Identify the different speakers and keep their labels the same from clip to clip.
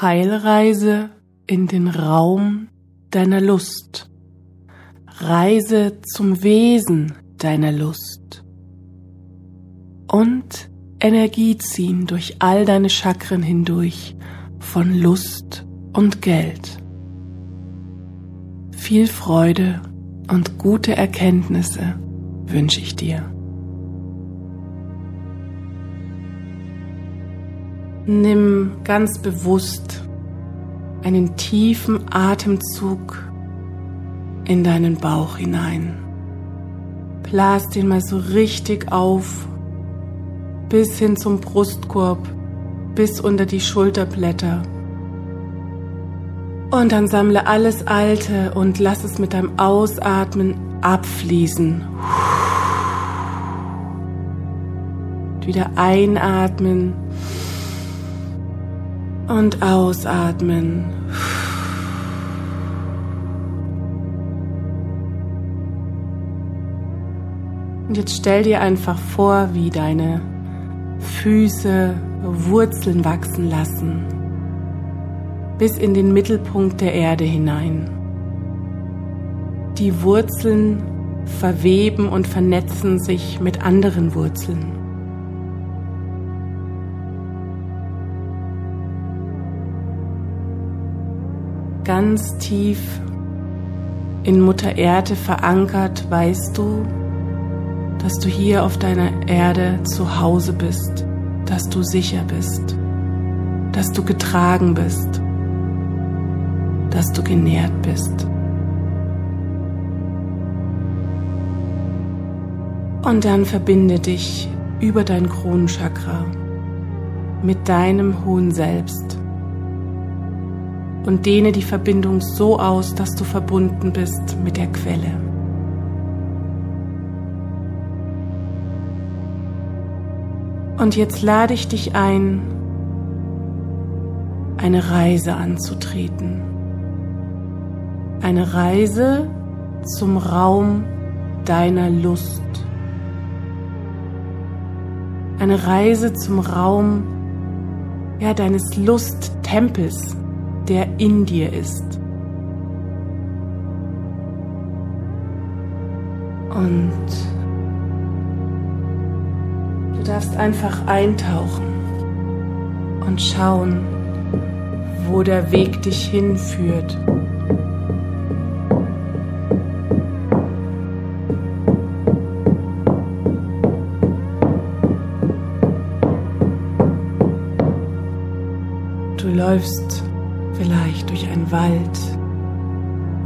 Speaker 1: Heilreise in den Raum deiner Lust. Reise zum Wesen deiner Lust. Und Energie ziehen durch all deine Chakren hindurch von Lust und Geld. Viel Freude und gute Erkenntnisse wünsche ich dir. Nimm ganz bewusst einen tiefen Atemzug in deinen Bauch hinein. Blas den mal so richtig auf, bis hin zum Brustkorb, bis unter die Schulterblätter. Und dann sammle alles Alte und lass es mit deinem Ausatmen abfließen. Wieder einatmen und ausatmen. Und jetzt stell dir einfach vor, wie deine Füße Wurzeln wachsen lassen, bis in den Mittelpunkt der Erde hinein. Die Wurzeln verweben und vernetzen sich mit anderen Wurzeln. Ganz tief in Mutter Erde verankert, weißt du, dass du hier auf deiner Erde zu Hause bist, dass du sicher bist, dass du getragen bist, dass du genährt bist. Und dann verbinde dich über dein Kronenchakra mit deinem hohen Selbst und dehne die Verbindung so aus, dass du verbunden bist mit der Quelle. Und jetzt lade ich dich ein, eine Reise anzutreten. Eine Reise zum Raum deiner Lust. Eine Reise zum Raum ja, deines Lusttempels, der in dir ist. Und du darfst einfach eintauchen und schauen, wo der Weg dich hinführt. Du läufst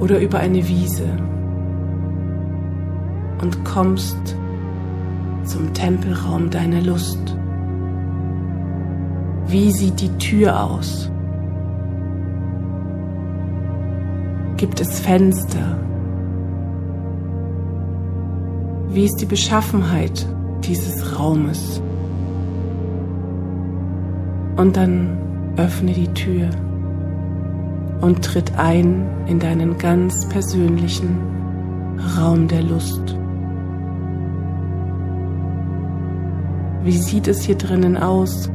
Speaker 1: oder über eine Wiese und kommst zum Tempelraum deiner Lust. Wie sieht die Tür aus? Gibt es Fenster? Wie ist die Beschaffenheit dieses Raumes? Und dann öffne die Tür und tritt ein in deinen ganz persönlichen Raum der Lust. Wie sieht es hier drinnen aus?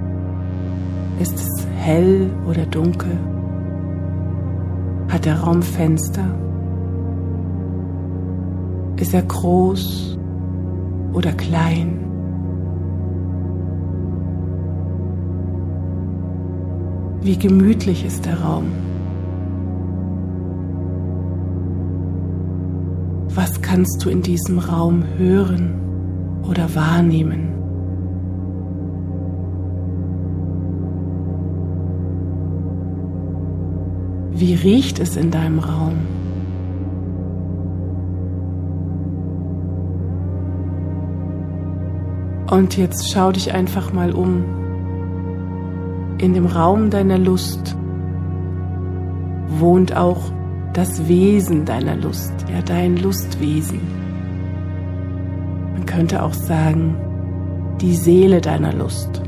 Speaker 1: Ist es hell oder dunkel? Hat der Raum Fenster? Ist er groß oder klein? Wie gemütlich ist der Raum? Was kannst du in diesem Raum hören oder wahrnehmen? Wie riecht es in deinem Raum? Und jetzt schau dich einfach mal um. In dem Raum deiner Lust wohnt auch das Wesen deiner Lust, ja dein Lustwesen. Man könnte auch sagen, die Seele deiner Lust.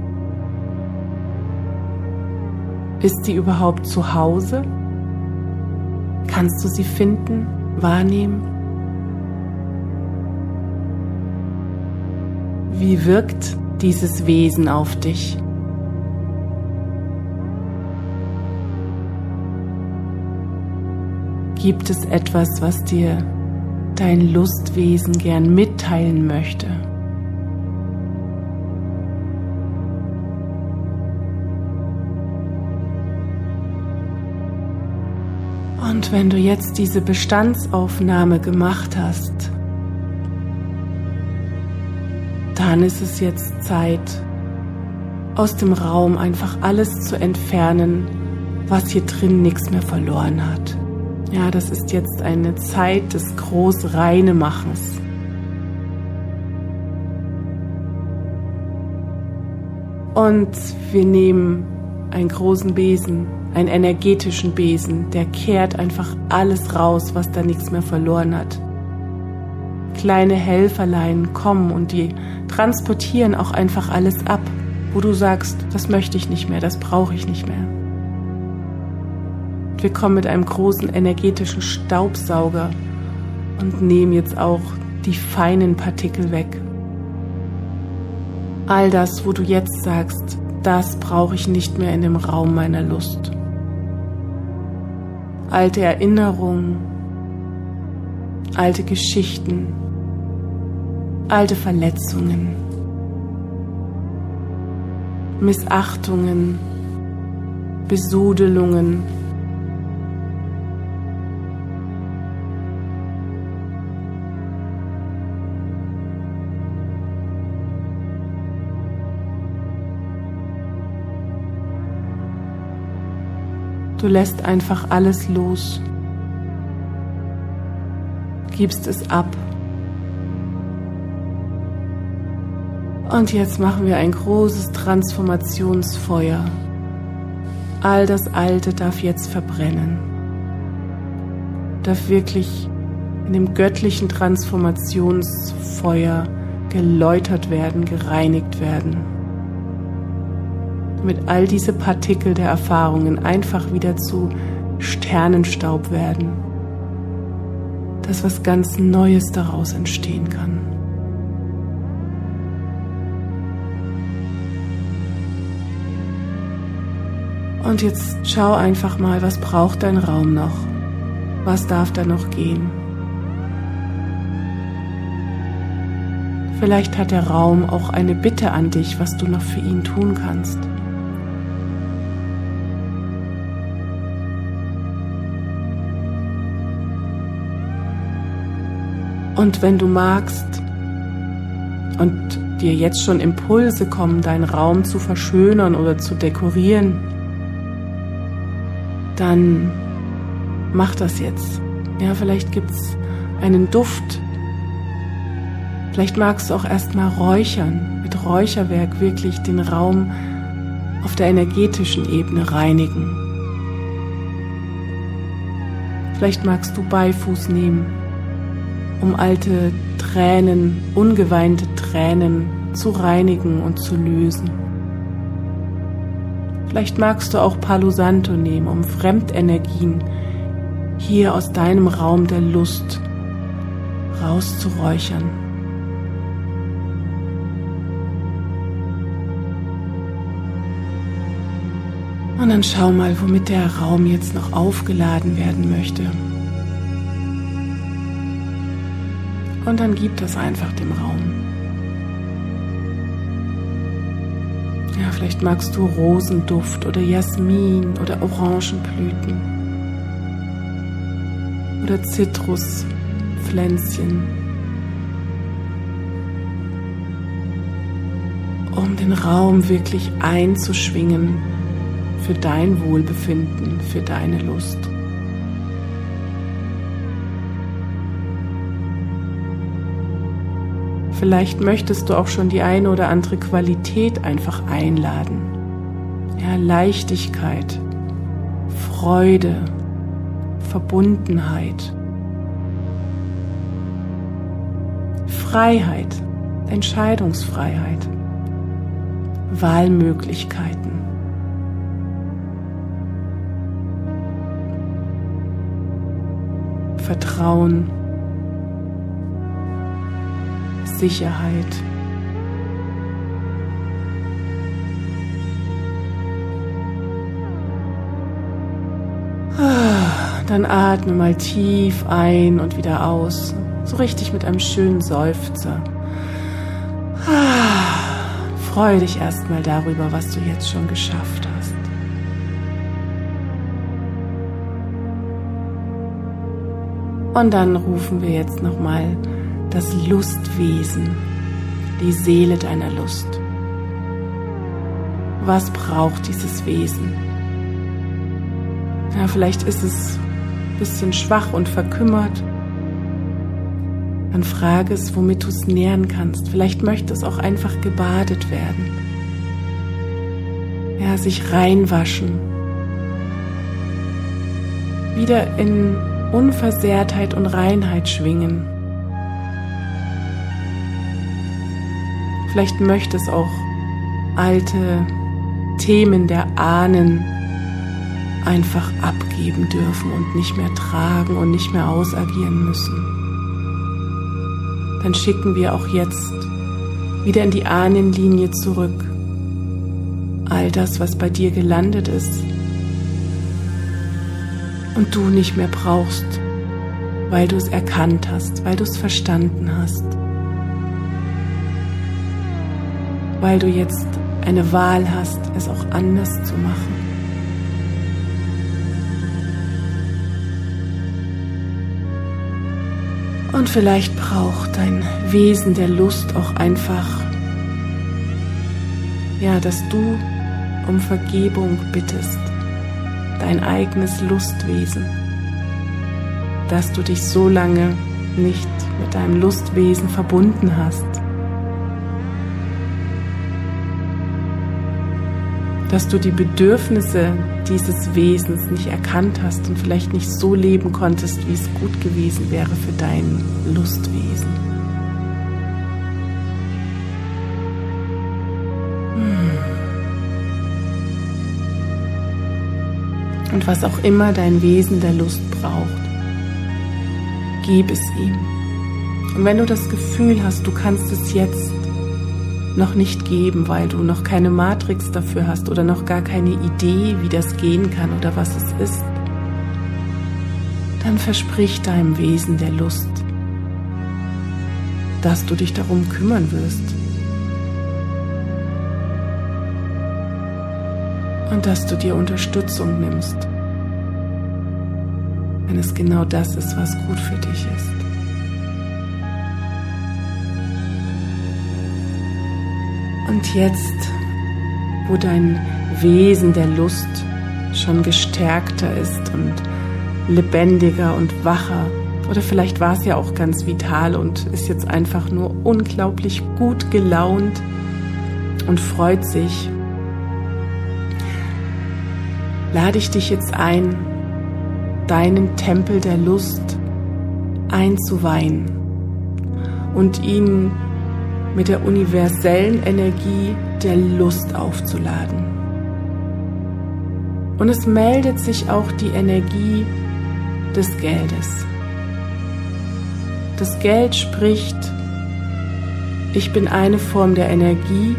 Speaker 1: Ist sie überhaupt zu Hause? Kannst du sie finden, wahrnehmen? Wie wirkt dieses Wesen auf dich? Gibt es etwas, was dir dein Lustwesen gern mitteilen möchte? Und wenn du jetzt diese Bestandsaufnahme gemacht hast, dann ist es jetzt Zeit, aus dem Raum einfach alles zu entfernen, was hier drin nichts mehr verloren hat. Ja, das ist jetzt eine Zeit des Großreinemachens. Und wir nehmen einen großen Besen, einen energetischen Besen, der kehrt einfach alles raus, was da nichts mehr verloren hat. Kleine Helferlein kommen und die transportieren auch einfach alles ab, wo du sagst, das möchte ich nicht mehr, das brauche ich nicht mehr. Wir kommen mit einem großen energetischen Staubsauger und nehmen jetzt auch die feinen Partikel weg. All das, wo du jetzt sagst, das brauche ich nicht mehr in dem Raum meiner Lust. Alte Erinnerungen, alte Geschichten, alte Verletzungen, Missachtungen, Besudelungen, Du lässt einfach alles los, gibst es ab. Und jetzt machen wir ein großes Transformationsfeuer. All das Alte darf jetzt verbrennen, darf wirklich in dem göttlichen Transformationsfeuer geläutert werden, gereinigt werden damit all diese Partikel der Erfahrungen einfach wieder zu Sternenstaub werden, dass was ganz Neues daraus entstehen kann. Und jetzt schau einfach mal, was braucht dein Raum noch? Was darf da noch gehen? Vielleicht hat der Raum auch eine Bitte an dich, was du noch für ihn tun kannst. Und wenn du magst und dir jetzt schon Impulse kommen, deinen Raum zu verschönern oder zu dekorieren, dann mach das jetzt. Ja, vielleicht gibt es einen Duft. Vielleicht magst du auch erstmal räuchern, mit Räucherwerk wirklich den Raum auf der energetischen Ebene reinigen. Vielleicht magst du Beifuß nehmen um alte Tränen, ungeweinte Tränen zu reinigen und zu lösen. Vielleicht magst du auch Palo Santo nehmen, um Fremdenergien hier aus deinem Raum der Lust rauszuräuchern. Und dann schau mal, womit der Raum jetzt noch aufgeladen werden möchte. Und dann gib das einfach dem Raum. Ja, vielleicht magst du Rosenduft oder Jasmin oder Orangenblüten oder Zitruspflänzchen. Um den Raum wirklich einzuschwingen für dein Wohlbefinden, für deine Lust. Vielleicht möchtest du auch schon die eine oder andere Qualität einfach einladen. Ja, Leichtigkeit, Freude, Verbundenheit, Freiheit, Entscheidungsfreiheit, Wahlmöglichkeiten. Vertrauen, Sicherheit. Dann atme mal tief ein und wieder aus, so richtig mit einem schönen Seufzer. Ah, freue dich erstmal darüber, was du jetzt schon geschafft hast. Und dann rufen wir jetzt nochmal das Lustwesen, die Seele deiner Lust. Was braucht dieses Wesen? Ja, vielleicht ist es ein bisschen schwach und verkümmert. Dann frage es, womit du es nähren kannst. Vielleicht möchte es auch einfach gebadet werden. Ja, sich reinwaschen. Wieder in Unversehrtheit und Reinheit schwingen. Vielleicht möchte es auch alte Themen der Ahnen einfach abgeben dürfen und nicht mehr tragen und nicht mehr ausagieren müssen. Dann schicken wir auch jetzt wieder in die Ahnenlinie zurück. All das, was bei dir gelandet ist, und du nicht mehr brauchst, weil du es erkannt hast, weil du es verstanden hast, weil du jetzt eine Wahl hast, es auch anders zu machen. Und vielleicht braucht dein Wesen der Lust auch einfach, ja, dass du um Vergebung bittest. Dein eigenes Lustwesen, dass du dich so lange nicht mit deinem Lustwesen verbunden hast, dass du die Bedürfnisse dieses Wesens nicht erkannt hast und vielleicht nicht so leben konntest, wie es gut gewesen wäre für dein Lustwesen. und was auch immer dein Wesen der Lust braucht. Gib es ihm. Und wenn du das Gefühl hast, du kannst es jetzt noch nicht geben, weil du noch keine Matrix dafür hast oder noch gar keine Idee, wie das gehen kann oder was es ist, dann versprich deinem Wesen der Lust, dass du dich darum kümmern wirst. Und dass du dir Unterstützung nimmst wenn es genau das ist, was gut für dich ist. Und jetzt, wo dein Wesen der Lust schon gestärkter ist und lebendiger und wacher, oder vielleicht war es ja auch ganz vital und ist jetzt einfach nur unglaublich gut gelaunt und freut sich, lade ich dich jetzt ein, deinen Tempel der Lust einzuweihen und ihn mit der universellen Energie der Lust aufzuladen. Und es meldet sich auch die Energie des Geldes. Das Geld spricht, ich bin eine Form der Energie,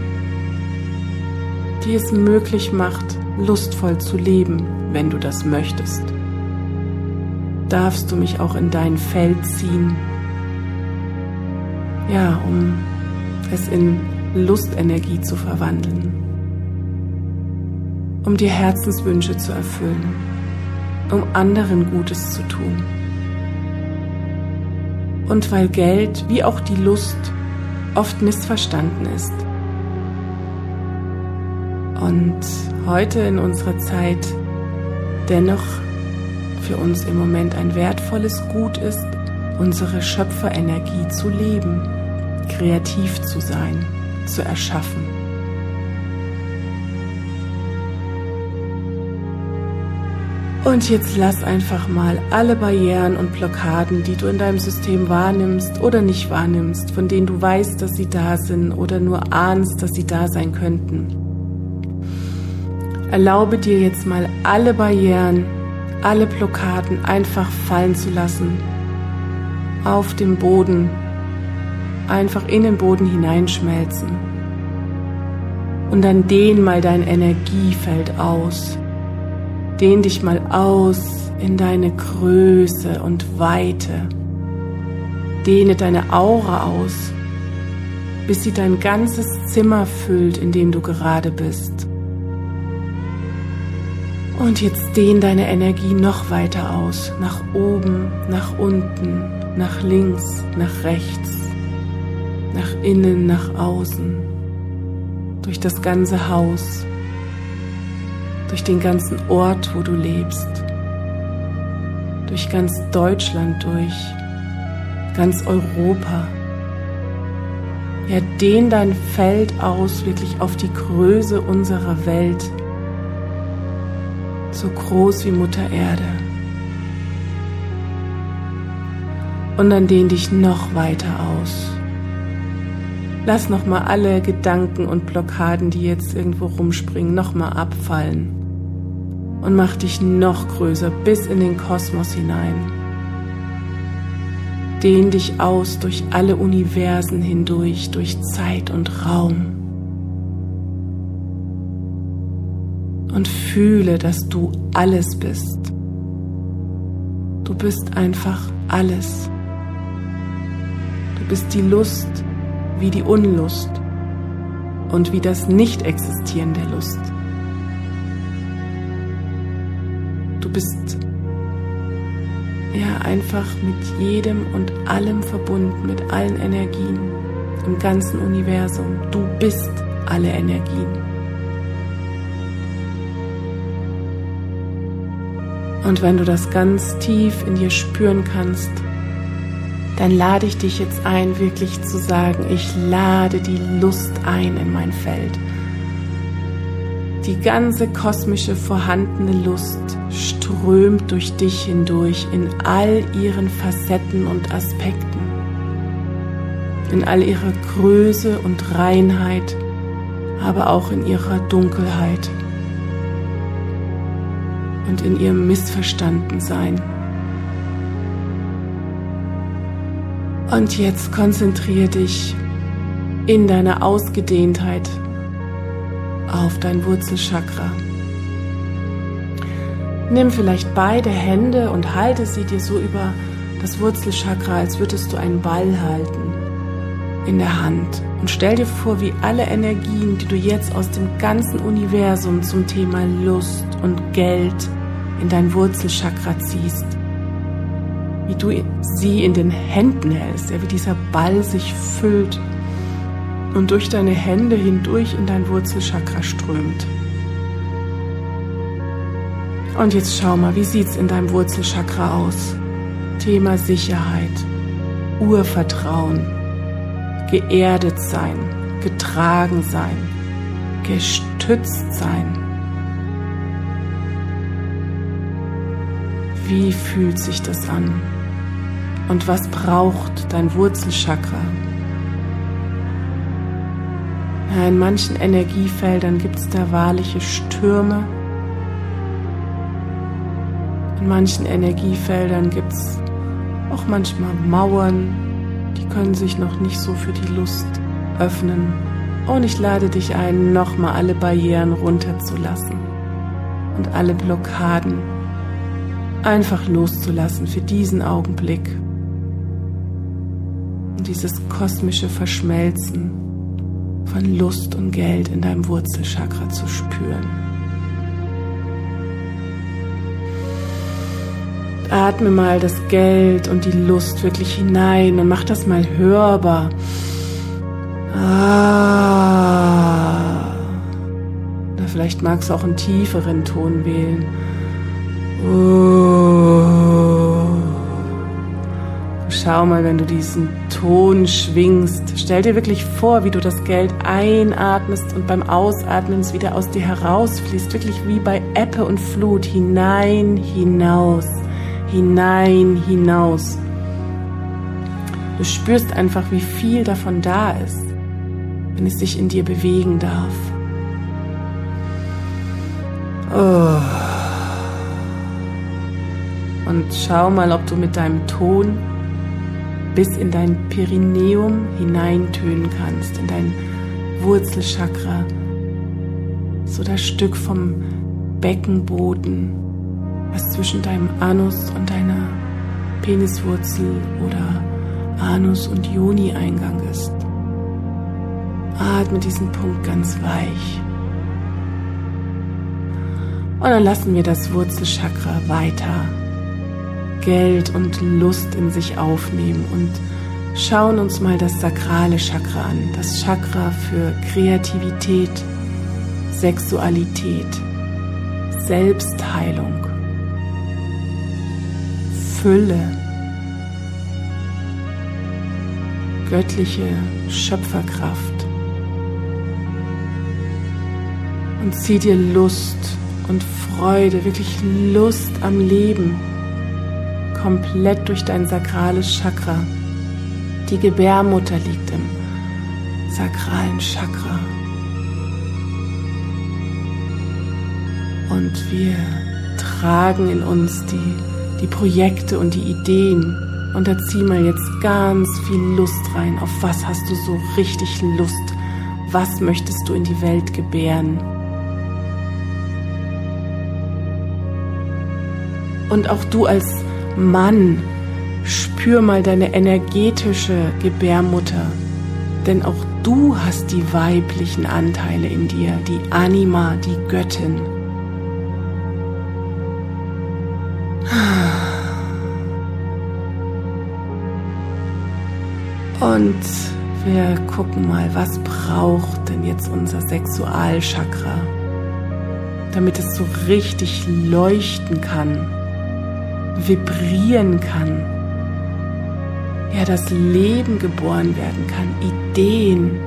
Speaker 1: die es möglich macht, lustvoll zu leben, wenn du das möchtest darfst du mich auch in dein Feld ziehen. Ja, um es in Lustenergie zu verwandeln. Um dir Herzenswünsche zu erfüllen. Um anderen Gutes zu tun. Und weil Geld wie auch die Lust oft missverstanden ist. Und heute in unserer Zeit dennoch für uns im Moment ein wertvolles Gut ist, unsere Schöpferenergie zu leben, kreativ zu sein, zu erschaffen. Und jetzt lass einfach mal alle Barrieren und Blockaden, die du in deinem System wahrnimmst oder nicht wahrnimmst, von denen du weißt, dass sie da sind oder nur ahnst, dass sie da sein könnten. Erlaube dir jetzt mal alle Barrieren alle Blockaden einfach fallen zu lassen. Auf dem Boden, einfach in den Boden hineinschmelzen. Und dann dehn mal dein Energiefeld aus. Dehn dich mal aus in deine Größe und Weite. Dehne deine Aura aus, bis sie dein ganzes Zimmer füllt, in dem du gerade bist. Und jetzt dehn deine Energie noch weiter aus, nach oben, nach unten, nach links, nach rechts, nach innen, nach außen, durch das ganze Haus, durch den ganzen Ort, wo du lebst, durch ganz Deutschland durch, ganz Europa. Ja, dehn dein Feld aus wirklich auf die Größe unserer Welt so groß wie Mutter Erde. Und dann dehn dich noch weiter aus. Lass noch mal alle Gedanken und Blockaden, die jetzt irgendwo rumspringen, noch mal abfallen und mach dich noch größer bis in den Kosmos hinein. Dehn dich aus durch alle Universen hindurch, durch Zeit und Raum. und fühle, dass du alles bist. Du bist einfach alles. Du bist die Lust wie die Unlust und wie das Nicht-Existieren der Lust. Du bist ja einfach mit jedem und allem verbunden, mit allen Energien im ganzen Universum. Du bist alle Energien. Und wenn du das ganz tief in dir spüren kannst, dann lade ich dich jetzt ein, wirklich zu sagen, ich lade die Lust ein in mein Feld. Die ganze kosmische vorhandene Lust strömt durch dich hindurch in all ihren Facetten und Aspekten, in all ihrer Größe und Reinheit, aber auch in ihrer Dunkelheit und in ihrem Missverstandensein. Und jetzt konzentriere dich in deiner Ausgedehntheit auf dein Wurzelchakra. Nimm vielleicht beide Hände und halte sie dir so über das Wurzelchakra, als würdest du einen Ball halten in der Hand. Und stell dir vor, wie alle Energien, die du jetzt aus dem ganzen Universum zum Thema Lust und Geld in dein Wurzelchakra ziehst, wie du sie in den Händen hältst, ja, wie dieser Ball sich füllt und durch deine Hände hindurch in dein Wurzelchakra strömt. Und jetzt schau mal, wie sieht's in deinem Wurzelchakra aus? Thema Sicherheit, Urvertrauen, geerdet sein, getragen sein, gestützt sein. Wie fühlt sich das an? Und was braucht dein Wurzelchakra? Ja, in manchen Energiefeldern gibt es da wahrliche Stürme. In manchen Energiefeldern gibt es auch manchmal Mauern, die können sich noch nicht so für die Lust öffnen. Und ich lade dich ein, nochmal alle Barrieren runterzulassen und alle Blockaden einfach loszulassen für diesen Augenblick und dieses kosmische Verschmelzen von Lust und Geld in deinem Wurzelchakra zu spüren. Atme mal das Geld und die Lust wirklich hinein und mach das mal hörbar. Ah. Oder vielleicht magst du auch einen tieferen Ton wählen. Oh. Schau mal, wenn du diesen Ton schwingst. Stell dir wirklich vor, wie du das Geld einatmest und beim Ausatmen es wieder aus dir herausfließt. Wirklich wie bei Ebbe und Flut. Hinein, hinaus. Hinein, hinaus. Du spürst einfach, wie viel davon da ist, wenn es sich in dir bewegen darf. Oh. Und schau mal, ob du mit deinem Ton bis in dein Perineum hineintönen kannst, in dein Wurzelchakra, so das Stück vom Beckenboden, was zwischen deinem Anus und deiner Peniswurzel oder Anus- und Joni-Eingang ist. Atme diesen Punkt ganz weich. Und dann lassen wir das Wurzelchakra weiter Geld und Lust in sich aufnehmen und schauen uns mal das sakrale Chakra an, das Chakra für Kreativität, Sexualität, Selbstheilung, Fülle, göttliche Schöpferkraft. Und zieh dir Lust und Freude, wirklich Lust am Leben komplett durch dein sakrales Chakra. Die Gebärmutter liegt im sakralen Chakra. Und wir tragen in uns die, die Projekte und die Ideen. Und da zieh mal jetzt ganz viel Lust rein. Auf was hast du so richtig Lust? Was möchtest du in die Welt gebären? Und auch du als Mann, spür mal deine energetische Gebärmutter, denn auch du hast die weiblichen Anteile in dir, die Anima, die Göttin. Und wir gucken mal, was braucht denn jetzt unser Sexualchakra, damit es so richtig leuchten kann vibrieren kann. Ja, das Leben geboren werden kann, Ideen.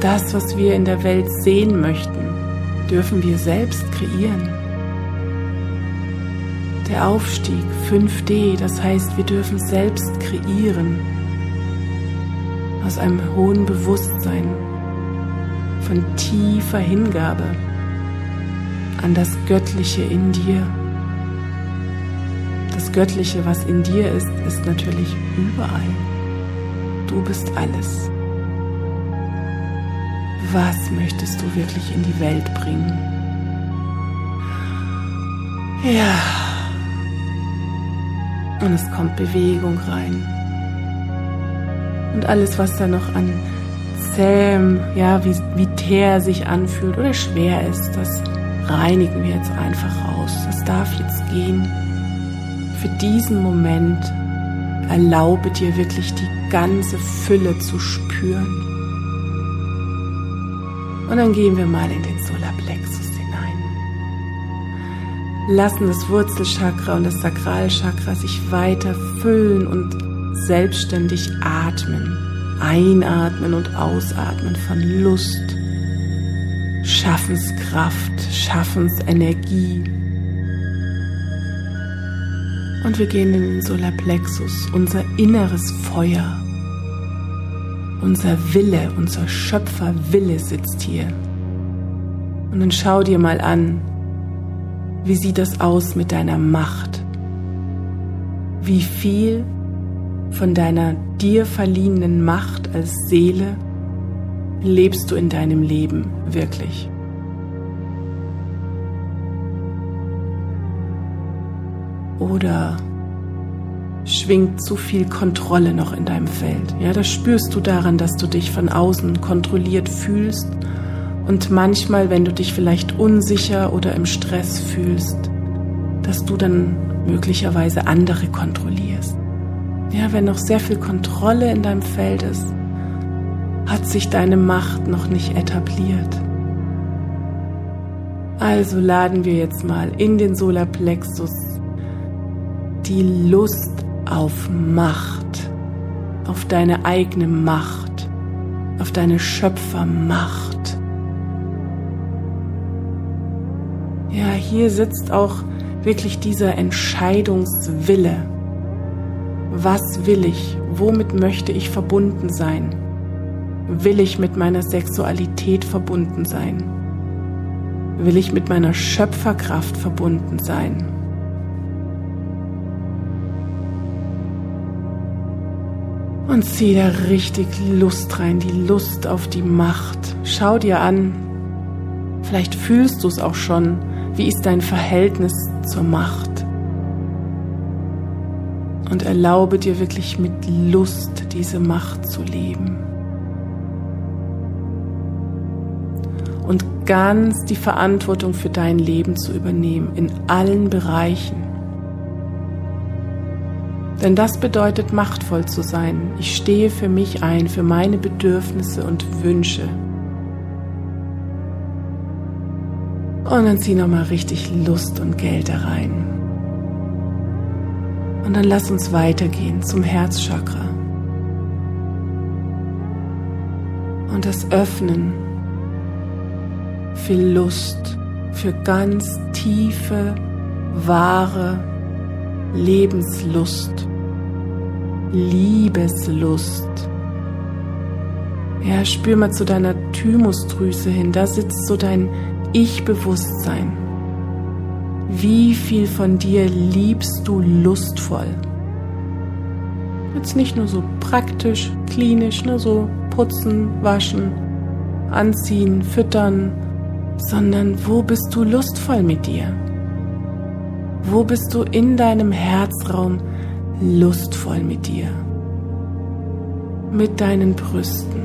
Speaker 1: Das, was wir in der Welt sehen möchten, dürfen wir selbst kreieren. Der Aufstieg 5D, das heißt, wir dürfen selbst kreieren. Aus einem hohen Bewusstsein, von tiefer Hingabe an das Göttliche in dir. Göttliche, was in dir ist, ist natürlich überall. Du bist alles. Was möchtest du wirklich in die Welt bringen? Ja. Und es kommt Bewegung rein. Und alles, was da noch an zähm, ja, wie, wie teer sich anfühlt oder schwer ist, das reinigen wir jetzt einfach raus. Das darf jetzt gehen für diesen Moment erlaube dir wirklich die ganze Fülle zu spüren. Und dann gehen wir mal in den Solarplexus hinein. Lassen das Wurzelchakra und das Sakralchakra sich weiter füllen und selbstständig atmen. Einatmen und ausatmen von Lust, Schaffenskraft, Schaffensenergie und wir gehen in den Solarplexus, unser inneres Feuer. Unser Wille, unser Schöpferwille sitzt hier. Und dann schau dir mal an, wie sieht das aus mit deiner Macht? Wie viel von deiner dir verliehenen Macht als Seele lebst du in deinem Leben wirklich? Oder schwingt zu viel Kontrolle noch in deinem Feld? Ja, das spürst du daran, dass du dich von außen kontrolliert fühlst und manchmal, wenn du dich vielleicht unsicher oder im Stress fühlst, dass du dann möglicherweise andere kontrollierst. Ja, wenn noch sehr viel Kontrolle in deinem Feld ist, hat sich deine Macht noch nicht etabliert. Also laden wir jetzt mal in den Solarplexus die Lust auf Macht, auf deine eigene Macht, auf deine Schöpfermacht. Ja, hier sitzt auch wirklich dieser Entscheidungswille. Was will ich? Womit möchte ich verbunden sein? Will ich mit meiner Sexualität verbunden sein? Will ich mit meiner Schöpferkraft verbunden sein? Und zieh da richtig Lust rein, die Lust auf die Macht. Schau dir an, Vielleicht fühlst du es auch schon. Wie ist dein Verhältnis zur Macht? Und erlaube dir wirklich mit Lust diese Macht zu leben. Und ganz die Verantwortung für dein Leben zu übernehmen in allen Bereichen. Denn das bedeutet machtvoll zu sein. Ich stehe für mich ein, für meine Bedürfnisse und Wünsche. Und dann zieh nochmal richtig Lust und Geld da rein. Und dann lass uns weitergehen zum Herzchakra. Und das Öffnen für Lust, für ganz tiefe, wahre Lebenslust, Liebeslust. Ja, spür mal zu deiner Thymusdrüse hin, da sitzt so dein Ich-Bewusstsein. Wie viel von dir liebst du lustvoll? Jetzt nicht nur so praktisch, klinisch, nur so putzen, waschen, anziehen, füttern, sondern wo bist du lustvoll mit dir? Wo bist du in deinem Herzraum lustvoll mit dir? Mit deinen Brüsten,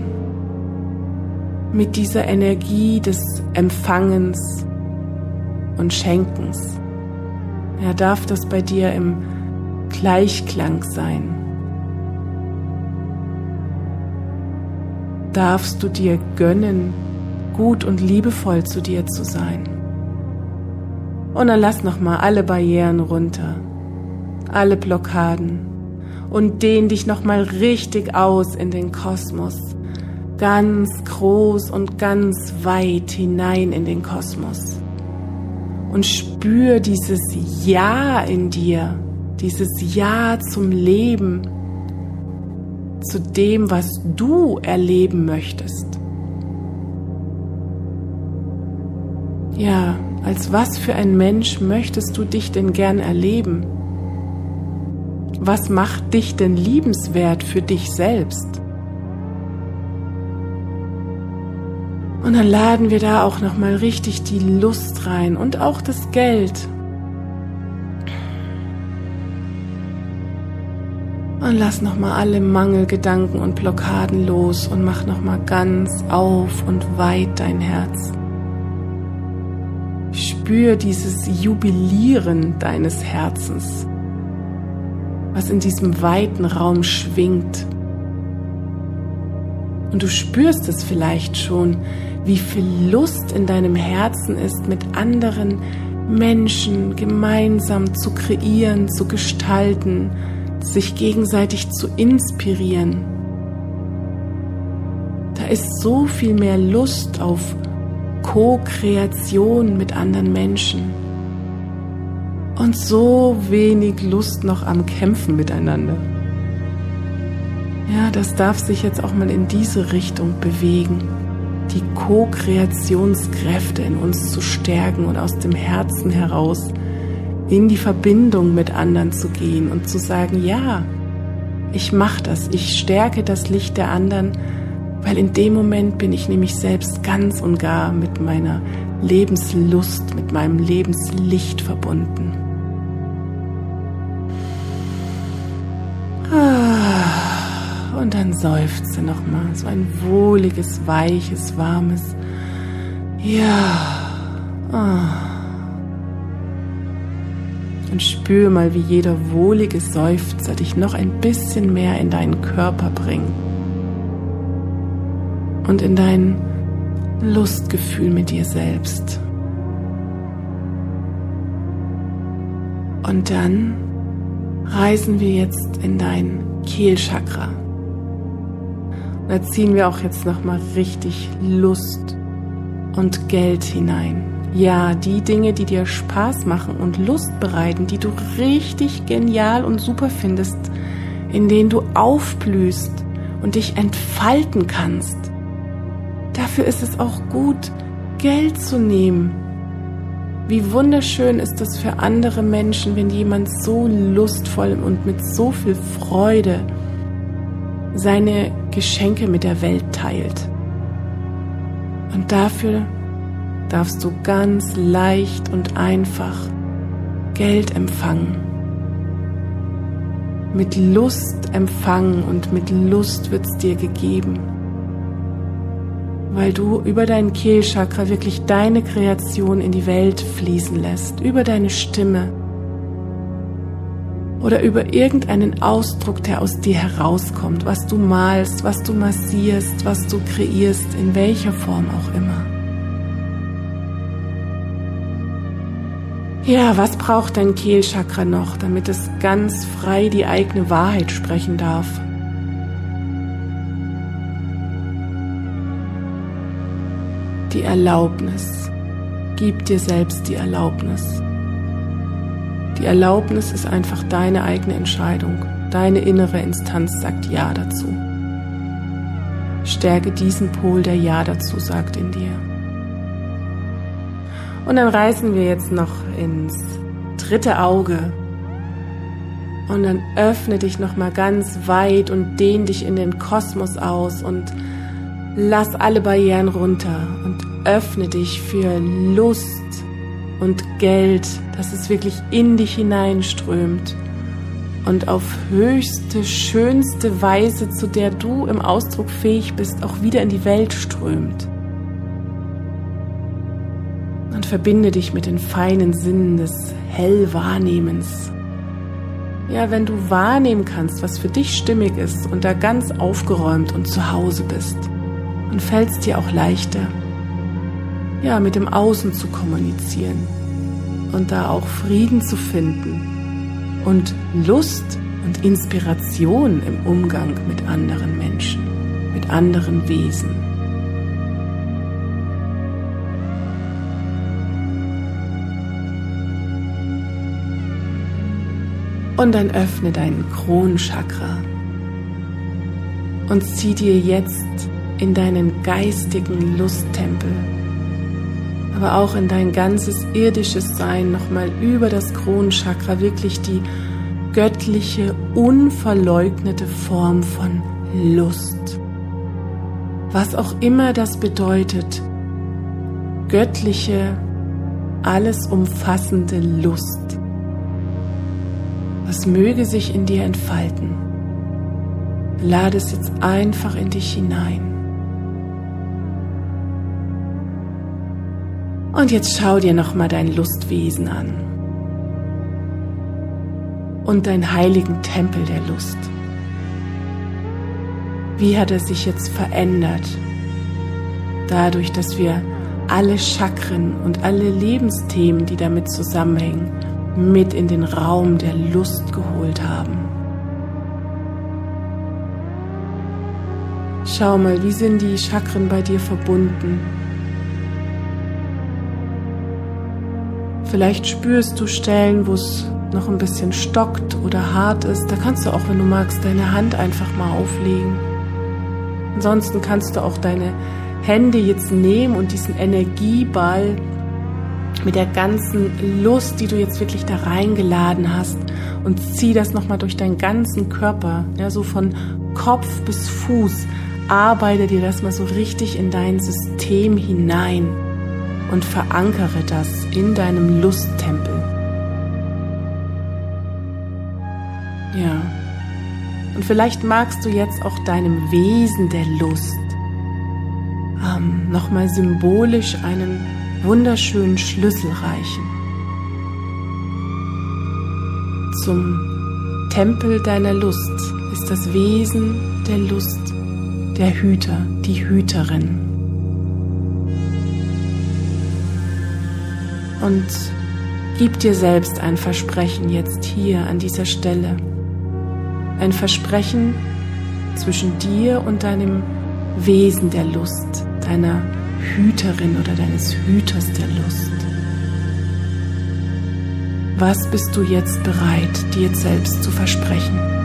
Speaker 1: mit dieser Energie des Empfangens und Schenkens. Ja, darf das bei dir im Gleichklang sein? Darfst du dir gönnen, gut und liebevoll zu dir zu sein? Und dann lass noch mal alle Barrieren runter, alle Blockaden und dehn dich noch mal richtig aus in den Kosmos, ganz groß und ganz weit hinein in den Kosmos und spür dieses Ja in dir, dieses Ja zum Leben, zu dem, was du erleben möchtest. Ja, als was für ein Mensch möchtest du dich denn gern erleben? Was macht dich denn liebenswert für dich selbst? Und dann laden wir da auch noch mal richtig die Lust rein und auch das Geld. Und lass noch mal alle Mangelgedanken und Blockaden los und mach noch mal ganz auf und weit dein Herz. Spür dieses Jubilieren deines Herzens, was in diesem weiten Raum schwingt. Und du spürst es vielleicht schon, wie viel Lust in deinem Herzen ist, mit anderen Menschen gemeinsam zu kreieren, zu gestalten, sich gegenseitig zu inspirieren. Da ist so viel mehr Lust auf Co-Kreation mit anderen Menschen und so wenig Lust noch am Kämpfen miteinander. Ja, das darf sich jetzt auch mal in diese Richtung bewegen die Co-Kreationskräfte in uns zu stärken und aus dem Herzen heraus in die Verbindung mit anderen zu gehen und zu sagen, ja, ich mache das, ich stärke das Licht der anderen, weil in dem Moment bin ich nämlich selbst ganz und gar mit meiner Lebenslust, mit meinem Lebenslicht verbunden. Und dann seufze nochmal, so ein wohliges, weiches, warmes Ja. Oh. Und spür mal, wie jeder wohlige Seufzer dich noch ein bisschen mehr in deinen Körper bringt. Und in dein Lustgefühl mit dir selbst. Und dann reisen wir jetzt in dein Kehlchakra. Da ziehen wir auch jetzt nochmal richtig Lust und Geld hinein. Ja, die Dinge, die dir Spaß machen und Lust bereiten, die du richtig genial und super findest, in denen du aufblühst und dich entfalten kannst. Dafür ist es auch gut, Geld zu nehmen. Wie wunderschön ist das für andere Menschen, wenn jemand so lustvoll und mit so viel Freude seine Geschenke mit der Welt teilt. Und dafür darfst du ganz leicht und einfach Geld empfangen. Mit Lust empfangen und mit Lust wird es dir gegeben. Weil du über dein Kehlchakra wirklich deine Kreation in die Welt fließen lässt, über deine Stimme oder über irgendeinen Ausdruck, der aus dir herauskommt, was du malst, was du massierst, was du kreierst, in welcher Form auch immer. Ja, was braucht dein Kehlchakra noch, damit es ganz frei die eigene Wahrheit sprechen darf? Die Erlaubnis. Gib dir selbst die Erlaubnis. Die Erlaubnis ist einfach deine eigene Entscheidung. Deine innere Instanz sagt Ja dazu. Stärke diesen Pol, der Ja dazu sagt in dir. Und dann reißen wir jetzt noch ins dritte Auge. Und dann öffne dich nochmal ganz weit und dehn dich in den Kosmos aus und lass alle Barrieren runter und öffne dich für Lust und Geld, dass es wirklich in dich hineinströmt und auf höchste, schönste Weise, zu der du im Ausdruck fähig bist, auch wieder in die Welt strömt. Und verbinde dich mit den feinen Sinnen des Hellwahrnehmens. Ja, wenn du wahrnehmen kannst, was für dich stimmig ist und da ganz aufgeräumt und zu Hause bist, dann fällt es dir auch leichter, ja, mit dem Außen zu kommunizieren und da auch Frieden zu finden und Lust und Inspiration im Umgang mit anderen Menschen, mit anderen Wesen. Und dann öffne deinen Kronchakra und zieh dir jetzt in deinen geistigen Lusttempel aber auch in dein ganzes irdisches Sein nochmal über das Kronenchakra wirklich die göttliche, unverleugnete Form von Lust. Was auch immer das bedeutet, göttliche, alles umfassende Lust. Was möge sich in dir entfalten. Lade es jetzt einfach in dich hinein. Und jetzt schau dir nochmal dein Lustwesen an. Und deinen heiligen Tempel der Lust. Wie hat er sich jetzt verändert? Dadurch, dass wir alle Chakren und alle Lebensthemen, die damit zusammenhängen, mit in den Raum der Lust geholt haben. Schau mal, wie sind die Chakren bei dir verbunden? Vielleicht spürst du Stellen, wo es noch ein bisschen stockt oder hart ist. Da kannst du auch, wenn du magst, deine Hand einfach mal auflegen. Ansonsten kannst du auch deine Hände jetzt nehmen und diesen Energieball mit der ganzen Lust, die du jetzt wirklich da reingeladen hast und zieh das nochmal durch deinen ganzen Körper, ja, so von Kopf bis Fuß. Arbeite dir das mal so richtig in dein System hinein und verankere das in deinem Lusttempel. Ja. Und vielleicht magst du jetzt auch deinem Wesen der Lust ähm, nochmal symbolisch einen wunderschönen Schlüssel reichen. Zum Tempel deiner Lust ist das Wesen der Lust, der Hüter, die Hüterin. Und gib dir selbst ein Versprechen jetzt hier an dieser Stelle. Ein Versprechen zwischen dir und deinem Wesen der Lust, deiner Hüterin oder deines Hüters der Lust. Was bist du jetzt bereit, dir selbst zu versprechen?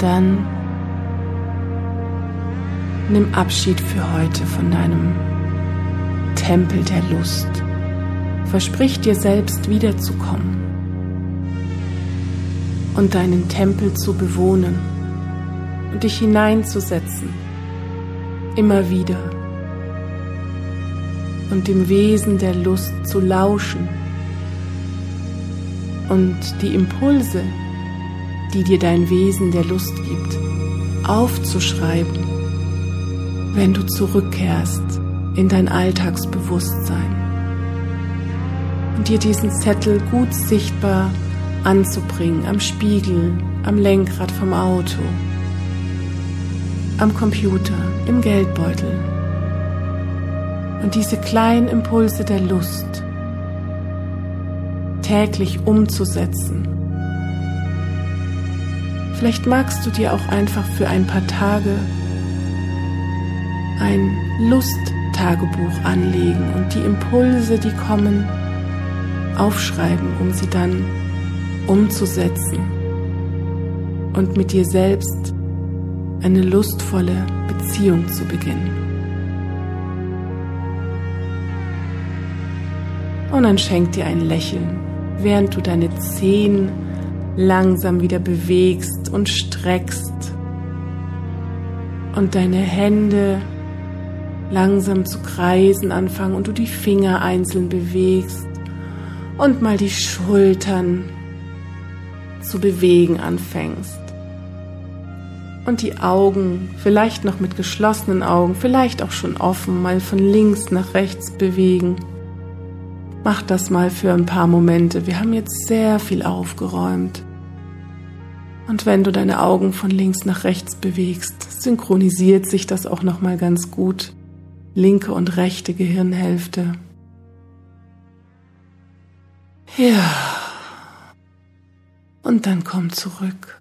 Speaker 1: Dann nimm Abschied für heute von deinem Tempel der Lust. Versprich dir selbst wiederzukommen und deinen Tempel zu bewohnen und dich hineinzusetzen, immer wieder und dem Wesen der Lust zu lauschen und die Impulse, die dir dein Wesen der Lust gibt, aufzuschreiben, wenn du zurückkehrst in dein Alltagsbewusstsein und dir diesen Zettel gut sichtbar anzubringen am Spiegel, am Lenkrad vom Auto, am Computer, im Geldbeutel. Und diese kleinen Impulse der Lust täglich umzusetzen. Vielleicht magst du dir auch einfach für ein paar Tage ein Lusttagebuch anlegen und die Impulse, die kommen, aufschreiben, um sie dann umzusetzen und mit dir selbst eine lustvolle Beziehung zu beginnen. Und dann schenk dir ein Lächeln, während du deine Zehen langsam wieder bewegst und streckst und deine Hände langsam zu kreisen anfangen und du die Finger einzeln bewegst und mal die Schultern zu bewegen anfängst. Und die Augen, vielleicht noch mit geschlossenen Augen, vielleicht auch schon offen, mal von links nach rechts bewegen. Mach das mal für ein paar Momente. Wir haben jetzt sehr viel aufgeräumt. Und wenn du deine Augen von links nach rechts bewegst, synchronisiert sich das auch noch mal ganz gut. Linke und rechte Gehirnhälfte. Ja. Und dann komm zurück.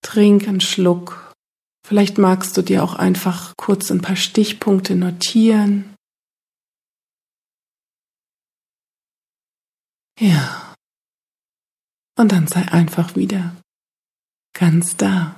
Speaker 1: Trink einen Schluck. Vielleicht magst du dir auch einfach kurz ein paar Stichpunkte notieren. Ja. Und dann sei einfach wieder ganz da.